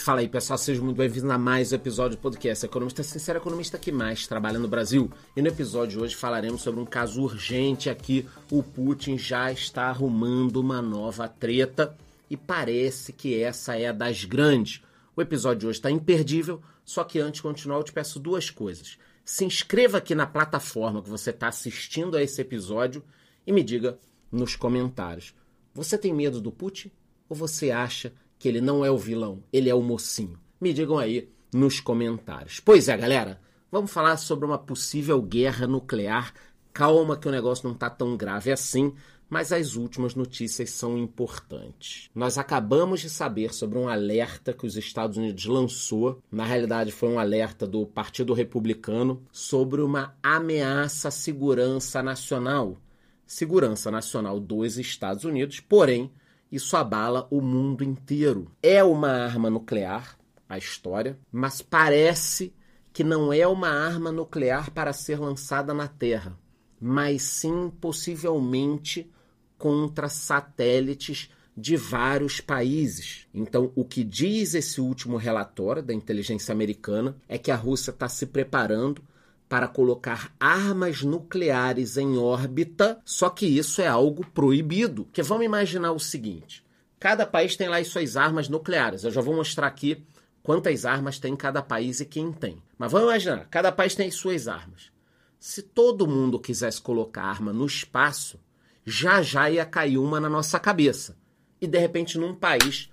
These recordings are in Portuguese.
Fala aí, pessoal, sejam muito bem-vindos a mais um episódio do podcast Economista Sincero, economista que mais trabalha no Brasil. E no episódio de hoje falaremos sobre um caso urgente aqui. O Putin já está arrumando uma nova treta e parece que essa é a das grandes. O episódio de hoje está imperdível, só que antes de continuar eu te peço duas coisas. Se inscreva aqui na plataforma que você está assistindo a esse episódio e me diga nos comentários. Você tem medo do Putin ou você acha que ele não é o vilão, ele é o mocinho? Me digam aí nos comentários. Pois é, galera, vamos falar sobre uma possível guerra nuclear. Calma que o negócio não está tão grave assim, mas as últimas notícias são importantes. Nós acabamos de saber sobre um alerta que os Estados Unidos lançou, na realidade foi um alerta do Partido Republicano, sobre uma ameaça à segurança nacional. Segurança nacional dos Estados Unidos, porém, isso abala o mundo inteiro. É uma arma nuclear, a história, mas parece que não é uma arma nuclear para ser lançada na Terra, mas sim possivelmente contra satélites de vários países. Então, o que diz esse último relatório da inteligência americana é que a Rússia está se preparando para colocar armas nucleares em órbita, só que isso é algo proibido. Que vamos imaginar o seguinte: cada país tem lá as suas armas nucleares. Eu já vou mostrar aqui quantas armas tem cada país e quem tem. Mas vamos imaginar, cada país tem as suas armas. Se todo mundo quisesse colocar arma no espaço, já já ia cair uma na nossa cabeça. E de repente num país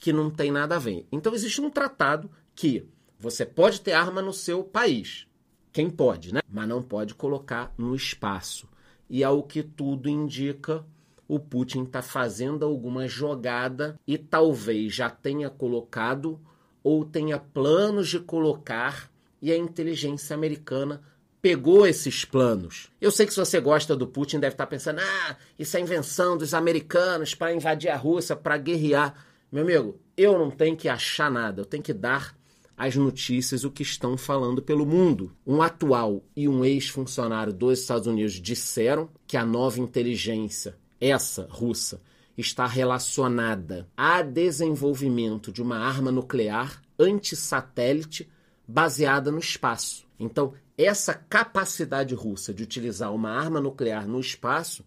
que não tem nada a ver. Então existe um tratado que você pode ter arma no seu país, quem pode, né? Mas não pode colocar no espaço. E ao que tudo indica, o Putin está fazendo alguma jogada e talvez já tenha colocado ou tenha planos de colocar e a inteligência americana pegou esses planos. Eu sei que se você gosta do Putin deve estar tá pensando: "Ah, isso é invenção dos americanos para invadir a Rússia, para guerrear". Meu amigo, eu não tenho que achar nada, eu tenho que dar as notícias, o que estão falando pelo mundo. Um atual e um ex-funcionário dos Estados Unidos disseram que a nova inteligência, essa russa, está relacionada a desenvolvimento de uma arma nuclear anti-satélite baseada no espaço. Então, essa capacidade russa de utilizar uma arma nuclear no espaço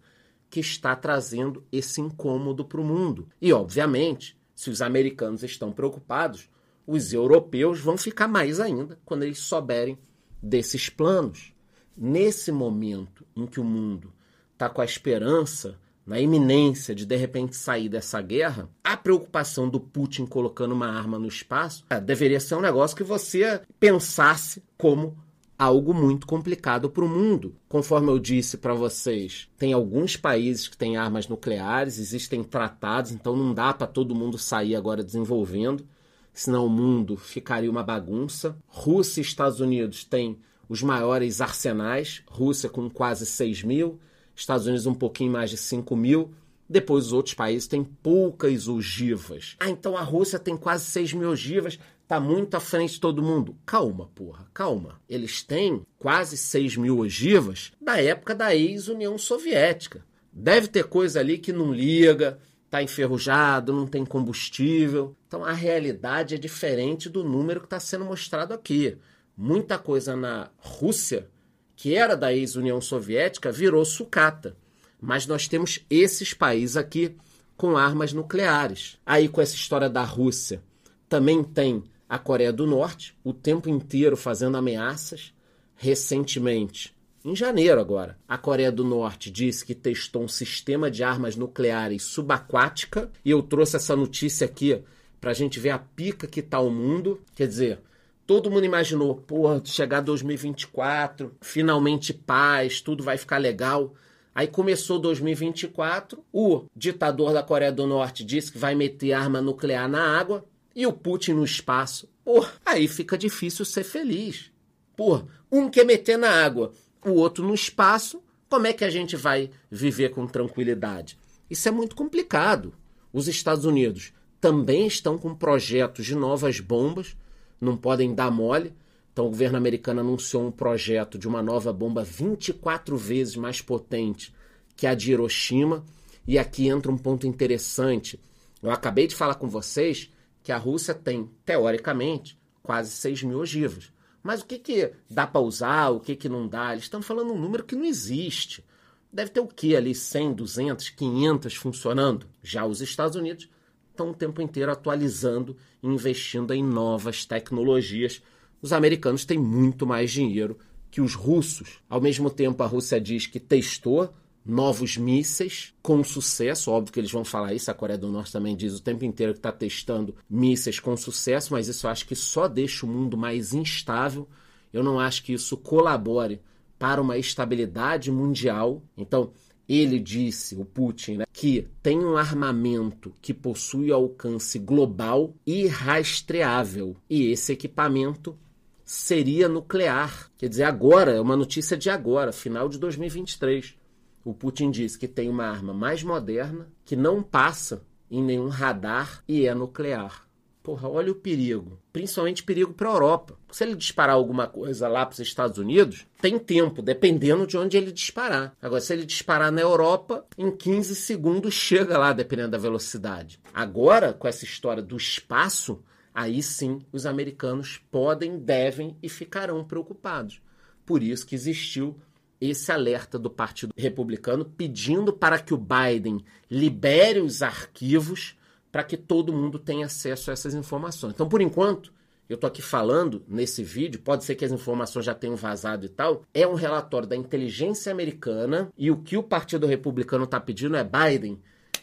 que está trazendo esse incômodo para o mundo. E, obviamente, se os americanos estão preocupados, os europeus vão ficar mais ainda quando eles souberem desses planos. Nesse momento em que o mundo está com a esperança, na iminência de de repente sair dessa guerra, a preocupação do Putin colocando uma arma no espaço é, deveria ser um negócio que você pensasse como algo muito complicado para o mundo. Conforme eu disse para vocês, tem alguns países que têm armas nucleares, existem tratados, então não dá para todo mundo sair agora desenvolvendo senão o mundo ficaria uma bagunça. Rússia e Estados Unidos têm os maiores arsenais, Rússia com quase 6 mil, Estados Unidos um pouquinho mais de 5 mil. Depois os outros países têm poucas ogivas. Ah, então a Rússia tem quase 6 mil ogivas, tá muito à frente de todo mundo. Calma, porra, calma. Eles têm quase 6 mil ogivas da época da ex-União Soviética. Deve ter coisa ali que não liga, está enferrujado, não tem combustível. Então a realidade é diferente do número que está sendo mostrado aqui. Muita coisa na Rússia, que era da ex-União Soviética, virou sucata. Mas nós temos esses países aqui com armas nucleares. Aí, com essa história da Rússia, também tem a Coreia do Norte, o tempo inteiro fazendo ameaças. Recentemente, em janeiro agora, a Coreia do Norte disse que testou um sistema de armas nucleares subaquática e eu trouxe essa notícia aqui para a gente ver a pica que tá o mundo. Quer dizer, todo mundo imaginou, porra, chegar 2024, finalmente paz, tudo vai ficar legal. Aí começou 2024, o ditador da Coreia do Norte disse que vai meter arma nuclear na água e o Putin no espaço. Porra, aí fica difícil ser feliz. Porra, um quer meter na água, o outro no espaço, como é que a gente vai viver com tranquilidade? Isso é muito complicado. Os Estados Unidos também estão com projetos de novas bombas, não podem dar mole. Então, o governo americano anunciou um projeto de uma nova bomba 24 vezes mais potente que a de Hiroshima. E aqui entra um ponto interessante. Eu acabei de falar com vocês que a Rússia tem, teoricamente, quase 6 mil ogivas. Mas o que, que dá para usar, o que, que não dá? Eles estão falando um número que não existe. Deve ter o que ali? 100, 200, 500 funcionando? Já os Estados Unidos estão o tempo inteiro atualizando e investindo em novas tecnologias. Os americanos têm muito mais dinheiro que os russos. Ao mesmo tempo, a Rússia diz que testou novos mísseis com sucesso. Óbvio que eles vão falar isso, a Coreia do Norte também diz o tempo inteiro que está testando mísseis com sucesso, mas isso eu acho que só deixa o mundo mais instável. Eu não acho que isso colabore para uma estabilidade mundial. Então, ele disse, o Putin, né, que tem um armamento que possui alcance global e rastreável. E esse equipamento seria nuclear. Quer dizer, agora, é uma notícia de agora, final de 2023. O Putin diz que tem uma arma mais moderna, que não passa em nenhum radar e é nuclear. Porra, olha o perigo. Principalmente perigo para a Europa. Se ele disparar alguma coisa lá para os Estados Unidos, tem tempo, dependendo de onde ele disparar. Agora, se ele disparar na Europa, em 15 segundos chega lá, dependendo da velocidade. Agora, com essa história do espaço, aí sim os americanos podem, devem e ficarão preocupados. Por isso que existiu esse alerta do Partido Republicano pedindo para que o Biden libere os arquivos para que todo mundo tenha acesso a essas informações. Então, por enquanto, eu estou aqui falando nesse vídeo, pode ser que as informações já tenham vazado e tal, é um relatório da inteligência americana e o que o Partido Republicano está pedindo é Biden,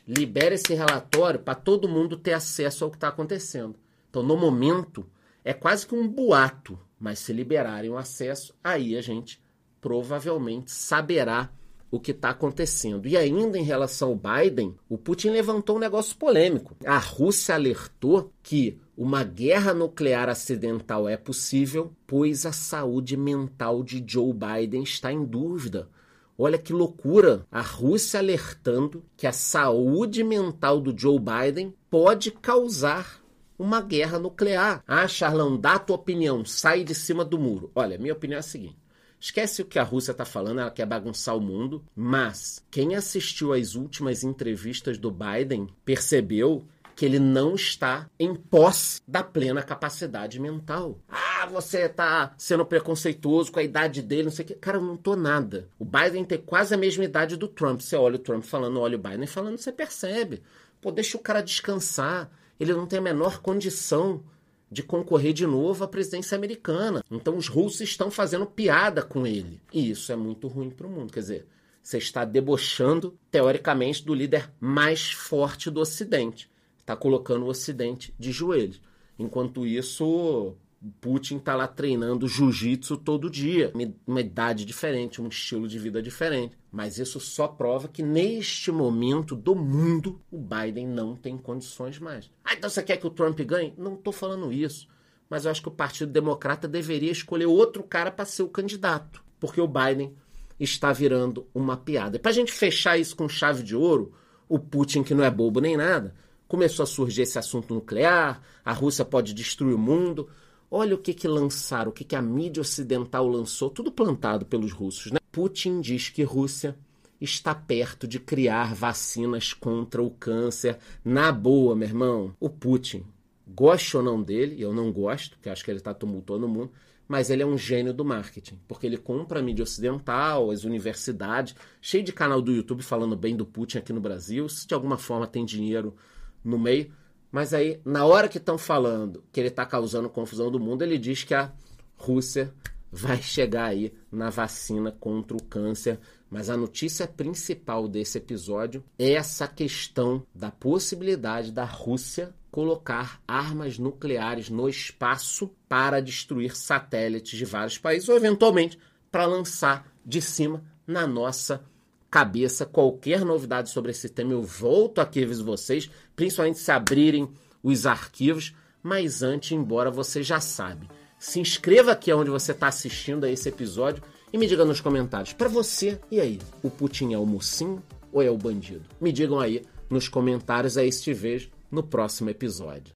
libere esse relatório para todo mundo ter acesso ao que está acontecendo. Então, no momento, é quase que um boato, mas se liberarem o acesso, aí a gente provavelmente saberá o que está acontecendo. E ainda em relação ao Biden, o Putin levantou um negócio polêmico. A Rússia alertou que uma guerra nuclear acidental é possível, pois a saúde mental de Joe Biden está em dúvida. Olha que loucura! A Rússia alertando que a saúde mental do Joe Biden pode causar uma guerra nuclear. Ah, Charlão, dá a tua opinião, sai de cima do muro. Olha, minha opinião é a seguinte. Esquece o que a Rússia está falando, ela quer bagunçar o mundo, mas quem assistiu às últimas entrevistas do Biden percebeu que ele não está em posse da plena capacidade mental. Ah, você está sendo preconceituoso com a idade dele, não sei o que. Cara, eu não tô nada. O Biden tem quase a mesma idade do Trump. Você olha o Trump falando, olha o Biden falando, você percebe. Pô, deixa o cara descansar. Ele não tem a menor condição de concorrer de novo à presidência americana. Então os russos estão fazendo piada com ele. E isso é muito ruim para o mundo. Quer dizer, você está debochando, teoricamente, do líder mais forte do Ocidente. Está colocando o Ocidente de joelhos. Enquanto isso, Putin está lá treinando jiu-jitsu todo dia, uma idade diferente, um estilo de vida diferente. Mas isso só prova que neste momento do mundo o Biden não tem condições mais. Ah, então você quer que o Trump ganhe? Não estou falando isso. Mas eu acho que o Partido Democrata deveria escolher outro cara para ser o candidato, porque o Biden está virando uma piada. E para a gente fechar isso com chave de ouro, o Putin, que não é bobo nem nada, começou a surgir esse assunto nuclear, a Rússia pode destruir o mundo. Olha o que, que lançaram, o que, que a mídia ocidental lançou, tudo plantado pelos russos. Né? Putin diz que Rússia está perto de criar vacinas contra o câncer. Na boa, meu irmão, o Putin, goste ou não dele, eu não gosto, porque acho que ele está tumultuando o mundo, mas ele é um gênio do marketing, porque ele compra a mídia ocidental, as universidades, cheio de canal do YouTube falando bem do Putin aqui no Brasil, se de alguma forma tem dinheiro no meio. Mas aí, na hora que estão falando que ele está causando confusão do mundo, ele diz que a Rússia vai chegar aí na vacina contra o câncer. Mas a notícia principal desse episódio é essa questão da possibilidade da Rússia colocar armas nucleares no espaço para destruir satélites de vários países ou eventualmente para lançar de cima na nossa cabeça qualquer novidade sobre esse tema, eu volto aqui aviso vocês, principalmente se abrirem os arquivos. Mas antes, embora você já sabe, se inscreva aqui onde você está assistindo a esse episódio e me diga nos comentários, para você, e aí, o Putin é o mocinho ou é o bandido? Me digam aí nos comentários, aí te vejo no próximo episódio.